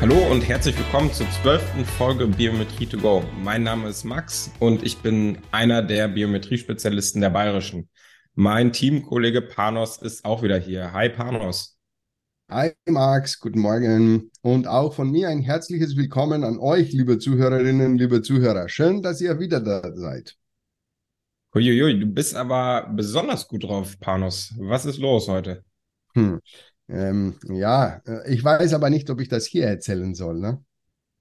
Hallo und herzlich willkommen zur zwölften Folge Biometrie to go. Mein Name ist Max und ich bin einer der Biometrie-Spezialisten der Bayerischen. Mein Teamkollege Panos ist auch wieder hier. Hi Panos. Hi Max, guten Morgen und auch von mir ein herzliches Willkommen an euch, liebe Zuhörerinnen, liebe Zuhörer. Schön, dass ihr wieder da seid. Uiuiui, du bist aber besonders gut drauf, Panos. Was ist los heute? Hm. Ähm, ja, äh, ich weiß aber nicht, ob ich das hier erzählen soll, ne?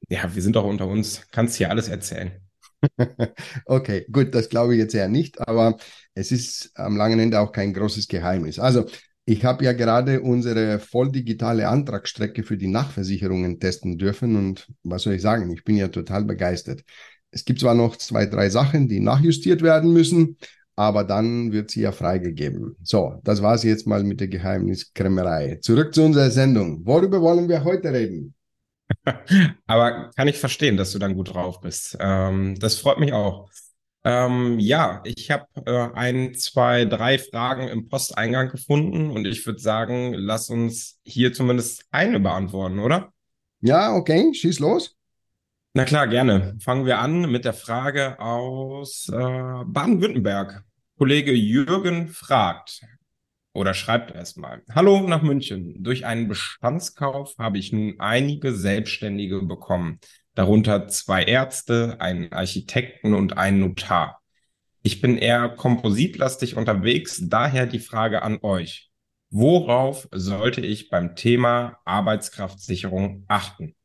Ja, wir sind doch unter uns. Kannst hier alles erzählen. okay, gut, das glaube ich jetzt eher nicht, aber es ist am langen Ende auch kein großes Geheimnis. Also, ich habe ja gerade unsere voll digitale Antragsstrecke für die Nachversicherungen testen dürfen und was soll ich sagen, ich bin ja total begeistert. Es gibt zwar noch zwei, drei Sachen, die nachjustiert werden müssen, aber dann wird sie ja freigegeben. So, das war's jetzt mal mit der Geheimniskrämerei. Zurück zu unserer Sendung. Worüber wollen wir heute reden? aber kann ich verstehen, dass du dann gut drauf bist. Ähm, das freut mich auch. Ähm, ja, ich habe äh, ein, zwei, drei Fragen im Posteingang gefunden und ich würde sagen, lass uns hier zumindest eine beantworten, oder? Ja, okay, schieß los. Na klar, gerne. Fangen wir an mit der Frage aus äh, Baden-Württemberg. Kollege Jürgen fragt oder schreibt erstmal. Hallo nach München. Durch einen Bestandskauf habe ich nun einige Selbstständige bekommen darunter zwei Ärzte, einen Architekten und einen Notar. Ich bin eher kompositlastig unterwegs, daher die Frage an euch. Worauf sollte ich beim Thema Arbeitskraftsicherung achten?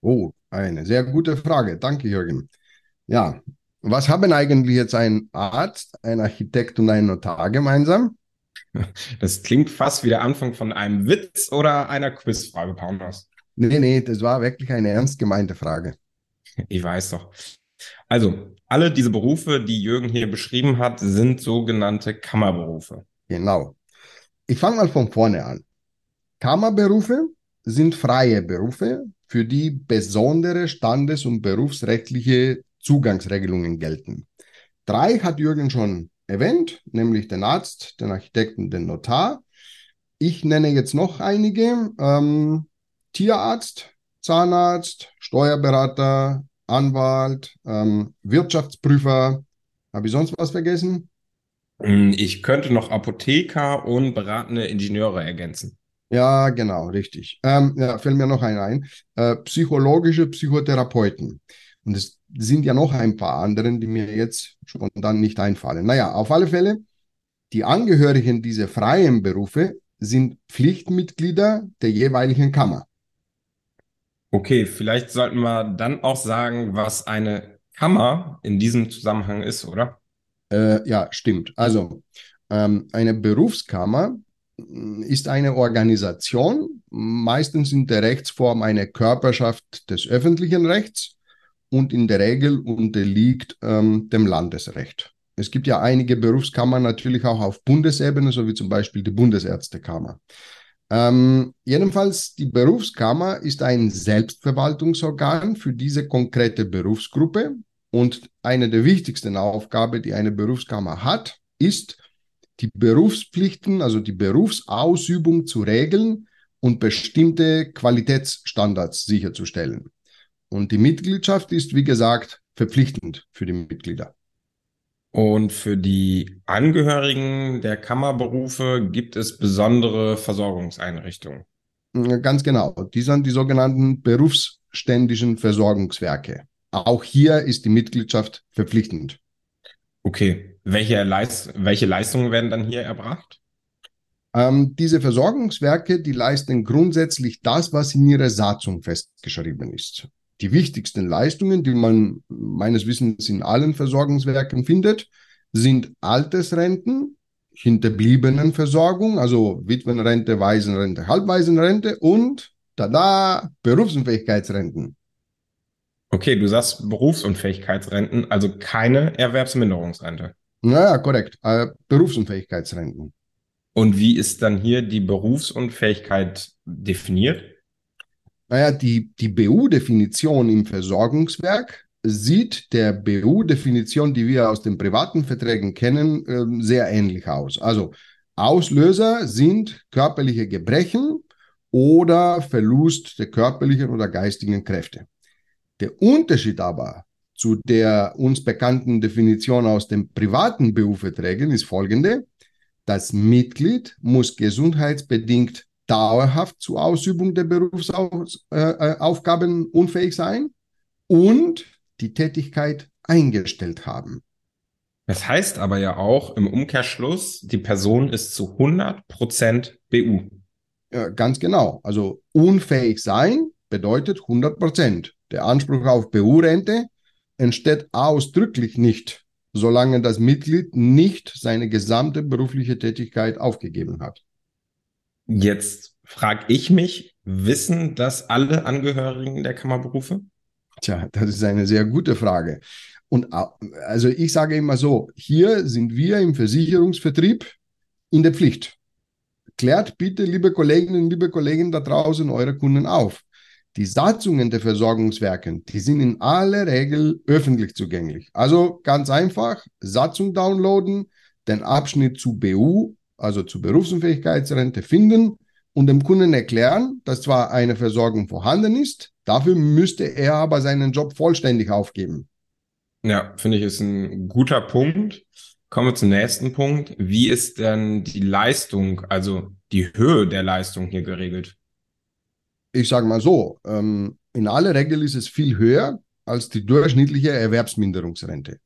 Oh, eine sehr gute Frage. Danke, Jürgen. Ja, was haben eigentlich jetzt ein Arzt, ein Architekt und ein Notar gemeinsam? Das klingt fast wie der Anfang von einem Witz oder einer Quizfrage, Paunas. Nee, nee, das war wirklich eine ernst gemeinte Frage. Ich weiß doch. Also, alle diese Berufe, die Jürgen hier beschrieben hat, sind sogenannte Kammerberufe. Genau. Ich fange mal von vorne an. Kammerberufe sind freie Berufe, für die besondere standes- und berufsrechtliche Zugangsregelungen gelten. Drei hat Jürgen schon erwähnt, nämlich den Arzt, den Architekten, den Notar. Ich nenne jetzt noch einige. Ähm, Tierarzt, Zahnarzt, Steuerberater, Anwalt, ähm, Wirtschaftsprüfer. Habe ich sonst was vergessen? Hm, ich könnte noch Apotheker und beratende Ingenieure ergänzen. Ja, genau, richtig. Ähm, ja, fällt mir noch ein ein. Äh, psychologische Psychotherapeuten. Und es sind ja noch ein paar anderen, die mir jetzt spontan nicht einfallen. Naja, auf alle Fälle, die Angehörigen dieser freien Berufe sind Pflichtmitglieder der jeweiligen Kammer. Okay, vielleicht sollten wir dann auch sagen, was eine Kammer in diesem Zusammenhang ist, oder? Äh, ja, stimmt. Also ähm, eine Berufskammer mm, ist eine Organisation, meistens in der Rechtsform eine Körperschaft des öffentlichen Rechts und in der Regel unterliegt ähm, dem Landesrecht. Es gibt ja einige Berufskammern natürlich auch auf Bundesebene, so wie zum Beispiel die Bundesärztekammer. Ähm, jedenfalls, die Berufskammer ist ein Selbstverwaltungsorgan für diese konkrete Berufsgruppe und eine der wichtigsten Aufgaben, die eine Berufskammer hat, ist, die Berufspflichten, also die Berufsausübung zu regeln und bestimmte Qualitätsstandards sicherzustellen. Und die Mitgliedschaft ist, wie gesagt, verpflichtend für die Mitglieder. Und für die Angehörigen der Kammerberufe gibt es besondere Versorgungseinrichtungen. Ganz genau. Die sind die sogenannten berufsständischen Versorgungswerke. Auch hier ist die Mitgliedschaft verpflichtend. Okay. Welche, Leist welche Leistungen werden dann hier erbracht? Ähm, diese Versorgungswerke, die leisten grundsätzlich das, was in ihrer Satzung festgeschrieben ist. Die wichtigsten Leistungen, die man meines Wissens in allen Versorgungswerken findet, sind Altersrenten, Hinterbliebenenversorgung, also Witwenrente, Waisenrente, Halbwaisenrente und tada, Berufsunfähigkeitsrenten. Okay, du sagst Berufsunfähigkeitsrenten, also keine Erwerbsminderungsrente. Naja, korrekt. Äh, Berufsunfähigkeitsrenten. Und wie ist dann hier die Berufsunfähigkeit definiert? Naja, die, die BU-Definition im Versorgungswerk sieht der BU-Definition, die wir aus den privaten Verträgen kennen, ähm, sehr ähnlich aus. Also Auslöser sind körperliche Gebrechen oder Verlust der körperlichen oder geistigen Kräfte. Der Unterschied aber zu der uns bekannten Definition aus den privaten BU-Verträgen ist folgende. Das Mitglied muss gesundheitsbedingt dauerhaft zur Ausübung der Berufsaufgaben äh, unfähig sein und die Tätigkeit eingestellt haben. Das heißt aber ja auch im Umkehrschluss, die Person ist zu 100 Prozent BU. Ja, ganz genau. Also unfähig sein bedeutet 100 Prozent. Der Anspruch auf BU-Rente entsteht ausdrücklich nicht, solange das Mitglied nicht seine gesamte berufliche Tätigkeit aufgegeben hat. Jetzt frage ich mich, wissen das alle Angehörigen der Kammerberufe? Tja, das ist eine sehr gute Frage. Und also ich sage immer so, hier sind wir im Versicherungsvertrieb in der Pflicht. Klärt bitte, liebe Kolleginnen, liebe Kollegen da draußen, eure Kunden auf. Die Satzungen der Versorgungswerke, die sind in aller Regel öffentlich zugänglich. Also ganz einfach, Satzung downloaden, den Abschnitt zu BU, also zu Berufsunfähigkeitsrente finden und dem Kunden erklären, dass zwar eine Versorgung vorhanden ist, dafür müsste er aber seinen Job vollständig aufgeben. Ja, finde ich, ist ein guter Punkt. Kommen wir zum nächsten Punkt. Wie ist denn die Leistung, also die Höhe der Leistung hier geregelt? Ich sage mal so, ähm, in aller Regel ist es viel höher als die durchschnittliche Erwerbsminderungsrente.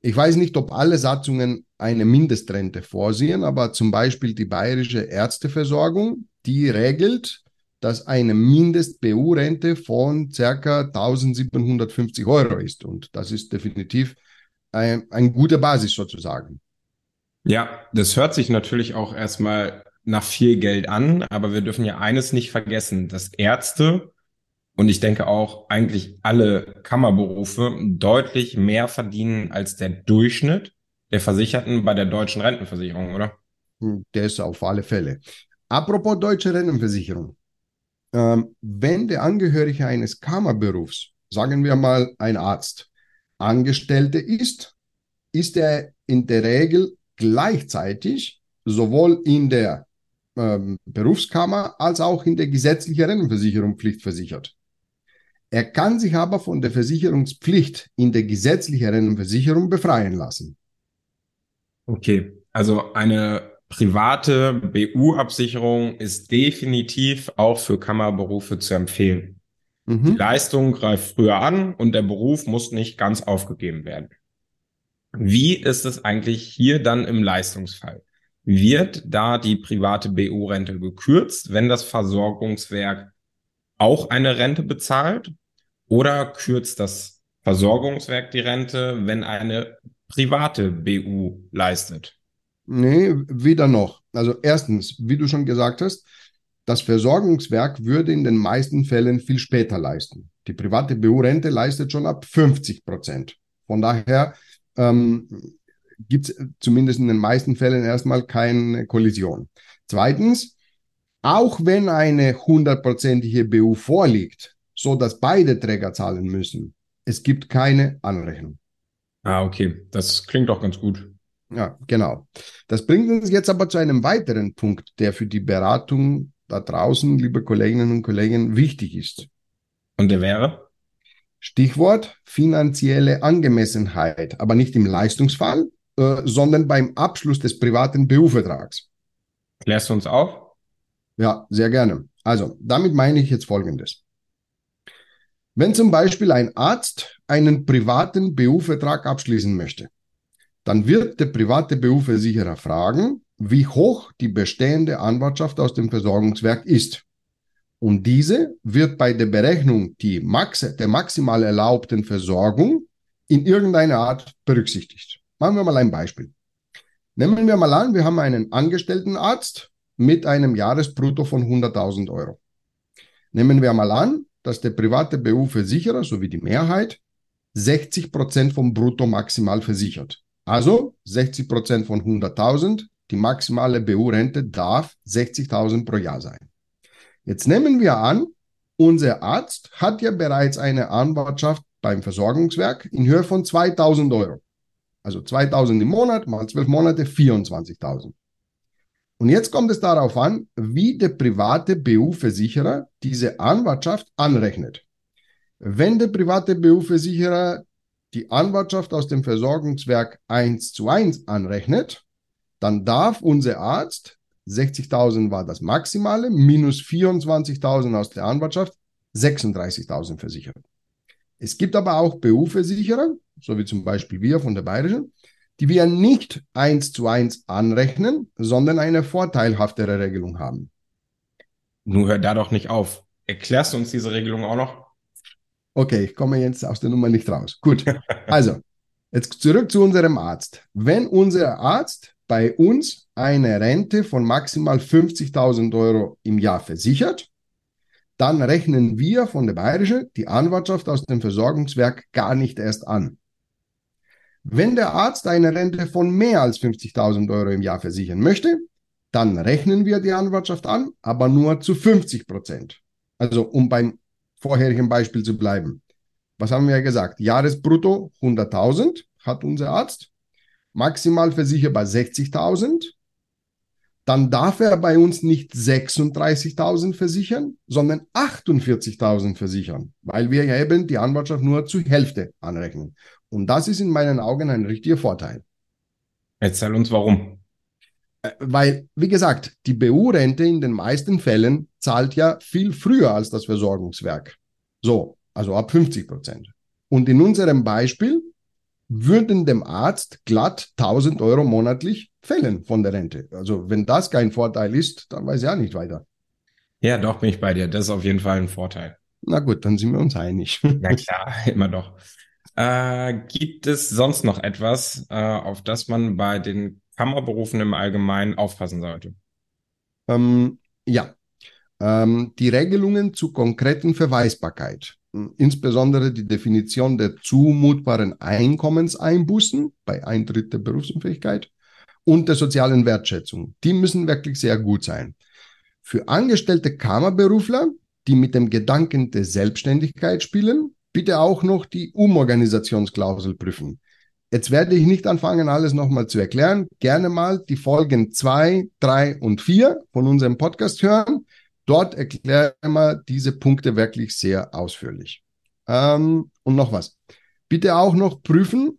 Ich weiß nicht, ob alle Satzungen eine Mindestrente vorsehen, aber zum Beispiel die bayerische Ärzteversorgung, die regelt, dass eine Mindest-BU-Rente von circa 1750 Euro ist. Und das ist definitiv ein, ein guter Basis sozusagen. Ja, das hört sich natürlich auch erstmal nach viel Geld an, aber wir dürfen ja eines nicht vergessen, dass Ärzte und ich denke auch eigentlich alle Kammerberufe deutlich mehr verdienen als der Durchschnitt der Versicherten bei der deutschen Rentenversicherung, oder? Hm, ist auf alle Fälle. Apropos deutsche Rentenversicherung. Ähm, wenn der Angehörige eines Kammerberufs, sagen wir mal ein Arzt, Angestellte ist, ist er in der Regel gleichzeitig sowohl in der ähm, Berufskammer als auch in der gesetzlichen Rentenversicherung pflichtversichert. Er kann sich aber von der Versicherungspflicht in der gesetzlichen Rentenversicherung befreien lassen. Okay, also eine private BU-Absicherung ist definitiv auch für Kammerberufe zu empfehlen. Mhm. Die Leistung greift früher an und der Beruf muss nicht ganz aufgegeben werden. Wie ist es eigentlich hier dann im Leistungsfall? Wird da die private BU-Rente gekürzt, wenn das Versorgungswerk auch eine Rente bezahlt? Oder kürzt das Versorgungswerk die Rente, wenn eine private BU leistet? Nee, weder noch. Also erstens, wie du schon gesagt hast, das Versorgungswerk würde in den meisten Fällen viel später leisten. Die private BU-Rente leistet schon ab 50 Prozent. Von daher ähm, gibt es zumindest in den meisten Fällen erstmal keine Kollision. Zweitens, auch wenn eine hundertprozentige BU vorliegt, so dass beide Träger zahlen müssen, es gibt keine Anrechnung. Ah, okay. Das klingt doch ganz gut. Ja, genau. Das bringt uns jetzt aber zu einem weiteren Punkt, der für die Beratung da draußen, liebe Kolleginnen und Kollegen, wichtig ist. Und der wäre? Stichwort finanzielle Angemessenheit, aber nicht im Leistungsfall, äh, sondern beim Abschluss des privaten BU-Vertrags. Klärst du uns auf? Ja, sehr gerne. Also, damit meine ich jetzt Folgendes. Wenn zum Beispiel ein Arzt einen privaten BU-Vertrag abschließen möchte, dann wird der private BU-Versicherer fragen, wie hoch die bestehende Anwartschaft aus dem Versorgungswerk ist. Und diese wird bei der Berechnung die Max der maximal erlaubten Versorgung in irgendeiner Art berücksichtigt. Machen wir mal ein Beispiel. Nehmen wir mal an, wir haben einen angestellten Arzt mit einem Jahresbrutto von 100.000 Euro. Nehmen wir mal an, dass der private BU-Versicherer sowie die Mehrheit 60 Prozent vom Brutto maximal versichert. Also 60 Prozent von 100.000, die maximale BU-Rente darf 60.000 pro Jahr sein. Jetzt nehmen wir an, unser Arzt hat ja bereits eine Anwartschaft beim Versorgungswerk in Höhe von 2000 Euro. Also 2000 im Monat mal 12 Monate 24.000. Und jetzt kommt es darauf an, wie der private BU-Versicherer diese Anwartschaft anrechnet. Wenn der private BU-Versicherer die Anwartschaft aus dem Versorgungswerk 1 zu 1 anrechnet, dann darf unser Arzt 60.000 war das Maximale, minus 24.000 aus der Anwartschaft, 36.000 versichert. Es gibt aber auch BU-Versicherer, so wie zum Beispiel wir von der Bayerischen, die wir nicht eins zu eins anrechnen, sondern eine vorteilhaftere Regelung haben. Nun hör da doch nicht auf. Erklärst du uns diese Regelung auch noch? Okay, ich komme jetzt aus der Nummer nicht raus. Gut. Also, jetzt zurück zu unserem Arzt. Wenn unser Arzt bei uns eine Rente von maximal 50.000 Euro im Jahr versichert, dann rechnen wir von der Bayerische die Anwartschaft aus dem Versorgungswerk gar nicht erst an. Wenn der Arzt eine Rente von mehr als 50.000 Euro im Jahr versichern möchte, dann rechnen wir die Anwartschaft an, aber nur zu 50 Prozent. Also um beim vorherigen Beispiel zu bleiben. Was haben wir gesagt? Jahresbrutto 100.000 hat unser Arzt maximal versicherbar 60.000. Dann darf er bei uns nicht 36.000 versichern, sondern 48.000 versichern, weil wir ja eben die Anwartschaft nur zur Hälfte anrechnen. Und das ist in meinen Augen ein richtiger Vorteil. Erzähl uns warum. Äh, weil, wie gesagt, die BU-Rente in den meisten Fällen zahlt ja viel früher als das Versorgungswerk. So, also ab 50 Prozent. Und in unserem Beispiel würden dem Arzt glatt 1000 Euro monatlich fällen von der Rente. Also wenn das kein Vorteil ist, dann weiß ich auch nicht weiter. Ja, doch bin ich bei dir. Das ist auf jeden Fall ein Vorteil. Na gut, dann sind wir uns einig. Na klar, immer doch. Äh, gibt es sonst noch etwas, äh, auf das man bei den Kammerberufen im Allgemeinen aufpassen sollte? Ähm, ja, ähm, die Regelungen zur konkreten Verweisbarkeit insbesondere die Definition der zumutbaren Einkommenseinbußen bei Eintritt der Berufsunfähigkeit und der sozialen Wertschätzung. Die müssen wirklich sehr gut sein. Für angestellte Kammerberufler, die mit dem Gedanken der Selbstständigkeit spielen, bitte auch noch die Umorganisationsklausel prüfen. Jetzt werde ich nicht anfangen, alles nochmal zu erklären. Gerne mal die Folgen zwei, drei und vier von unserem Podcast hören. Dort erklären wir diese Punkte wirklich sehr ausführlich. Ähm, und noch was. Bitte auch noch prüfen,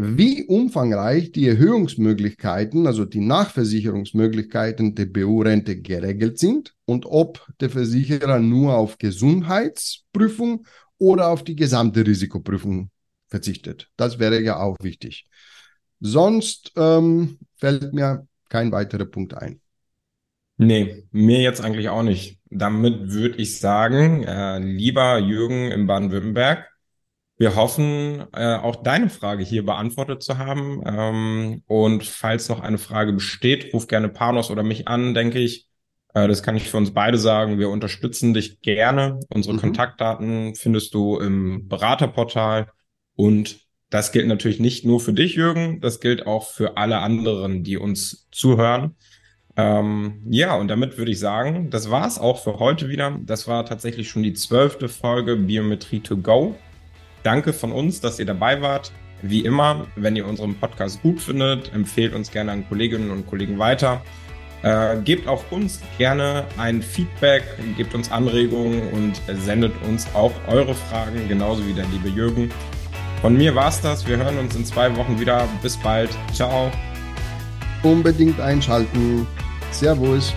wie umfangreich die Erhöhungsmöglichkeiten, also die Nachversicherungsmöglichkeiten der BU-Rente geregelt sind und ob der Versicherer nur auf Gesundheitsprüfung oder auf die gesamte Risikoprüfung verzichtet. Das wäre ja auch wichtig. Sonst ähm, fällt mir kein weiterer Punkt ein. Nee, mir jetzt eigentlich auch nicht. Damit würde ich sagen, äh, lieber Jürgen in Baden-Württemberg, wir hoffen, äh, auch deine Frage hier beantwortet zu haben. Ähm, und falls noch eine Frage besteht, ruf gerne Panos oder mich an, denke ich. Äh, das kann ich für uns beide sagen. Wir unterstützen dich gerne. Unsere mhm. Kontaktdaten findest du im Beraterportal. Und das gilt natürlich nicht nur für dich, Jürgen. Das gilt auch für alle anderen, die uns zuhören. Ähm, ja, und damit würde ich sagen, das war es auch für heute wieder. Das war tatsächlich schon die zwölfte Folge Biometrie to go. Danke von uns, dass ihr dabei wart. Wie immer, wenn ihr unseren Podcast gut findet, empfehlt uns gerne an Kolleginnen und Kollegen weiter. Äh, gebt auch uns gerne ein Feedback, gebt uns Anregungen und sendet uns auch eure Fragen, genauso wie der liebe Jürgen. Von mir war's das. Wir hören uns in zwei Wochen wieder. Bis bald. Ciao. Unbedingt einschalten. Servus.